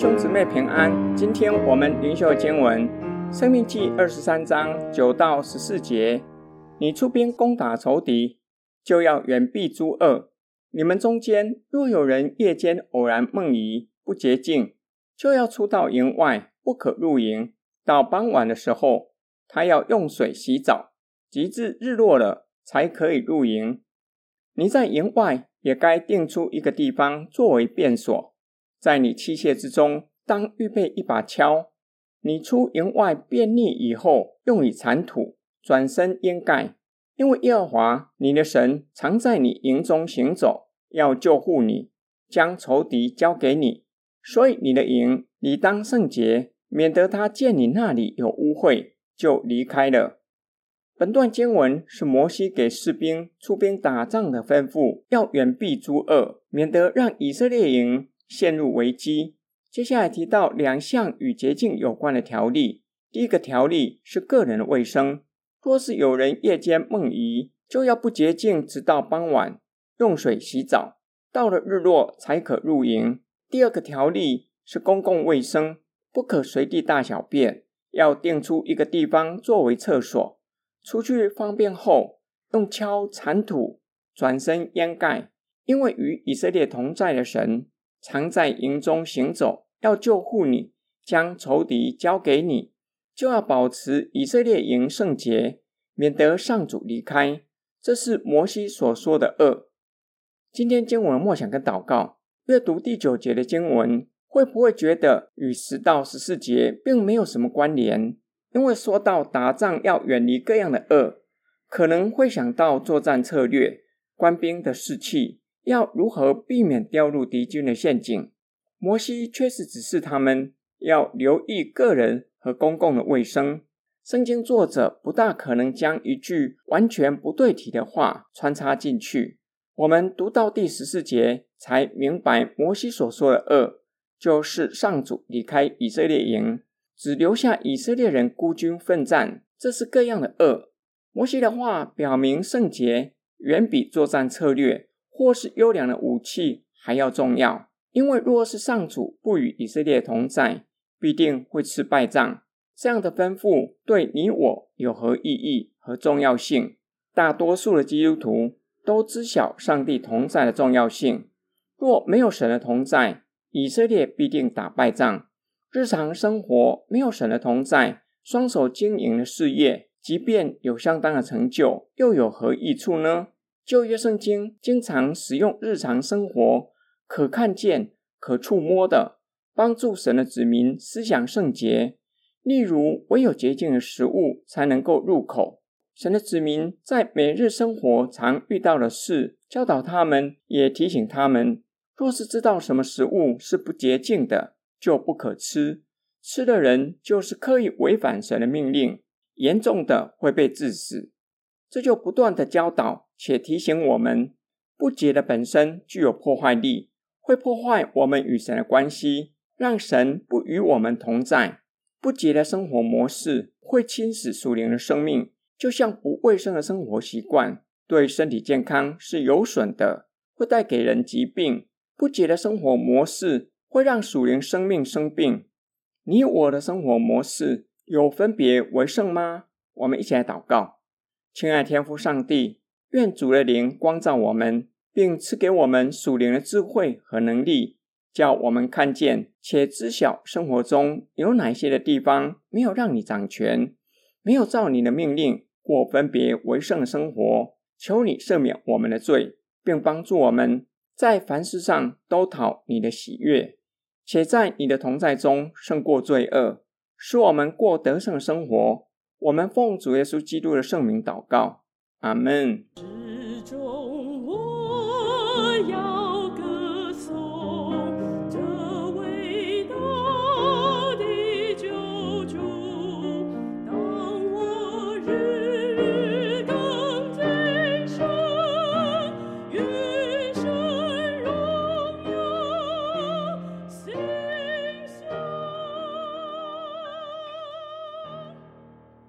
兄姊妹平安，今天我们灵修经文《生命记》二十三章九到十四节：你出兵攻打仇敌，就要远避诸恶。你们中间若有人夜间偶然梦遗，不洁净，就要出到营外，不可入营。到傍晚的时候，他要用水洗澡，直至日落了，才可以入营。你在营外也该定出一个地方作为便所。在你器械之中，当预备一把锹。你出营外便利以后，用以铲土，转身掩盖。因为耶和华你的神常在你营中行走，要救护你，将仇敌交给你。所以你的营理当圣洁，免得他见你那里有污秽，就离开了。本段经文是摩西给士兵出兵打仗的吩咐，要远避诸恶，免得让以色列营。陷入危机。接下来提到两项与洁净有关的条例。第一个条例是个人的卫生，若是有人夜间梦遗，就要不洁净，直到傍晚，用水洗澡，到了日落才可入营。第二个条例是公共卫生，不可随地大小便，要定出一个地方作为厕所。出去方便后，用锹铲土，转身掩盖，因为与以色列同在的神。常在营中行走，要救护你，将仇敌交给你，就要保持以色列营圣洁，免得上主离开。这是摩西所说的恶。今天经文默想跟祷告，阅读第九节的经文，会不会觉得与十到十四节并没有什么关联？因为说到打仗要远离各样的恶，可能会想到作战策略、官兵的士气。要如何避免掉入敌军的陷阱？摩西却是指示他们要留意个人和公共的卫生。圣经作者不大可能将一句完全不对题的话穿插进去。我们读到第十四节，才明白摩西所说的恶，就是上主离开以色列营，只留下以色列人孤军奋战，这是各样的恶。摩西的话表明圣洁远比作战策略。或是优良的武器还要重要，因为若是上主不与以色列同在，必定会吃败仗。这样的吩咐对你我有何意义和重要性？大多数的基督徒都知晓上帝同在的重要性。若没有神的同在，以色列必定打败仗。日常生活没有神的同在，双手经营的事业，即便有相当的成就，又有何益处呢？旧约圣经经常使用日常生活可看见、可触摸的，帮助神的子民思想圣洁。例如，唯有洁净的食物才能够入口。神的子民在每日生活常遇到的事，教导他们，也提醒他们：若是知道什么食物是不洁净的，就不可吃。吃的人就是刻意违反神的命令，严重的会被致死。这就不断的教导且提醒我们，不洁的本身具有破坏力，会破坏我们与神的关系，让神不与我们同在。不洁的生活模式会侵蚀属灵的生命，就像不卫生的生活习惯，对身体健康是有损的，会带给人疾病。不洁的生活模式会让属灵生命生病。你我的生活模式有分别为圣吗？我们一起来祷告。亲爱天父上帝，愿主的灵光照我们，并赐给我们属灵的智慧和能力，叫我们看见且知晓生活中有哪些的地方没有让你掌权，没有照你的命令过分别为圣的生活。求你赦免我们的罪，并帮助我们在凡事上都讨你的喜悦，且在你的同在中胜过罪恶，使我们过得胜生活。我们奉主耶稣基督的圣名祷告阿门。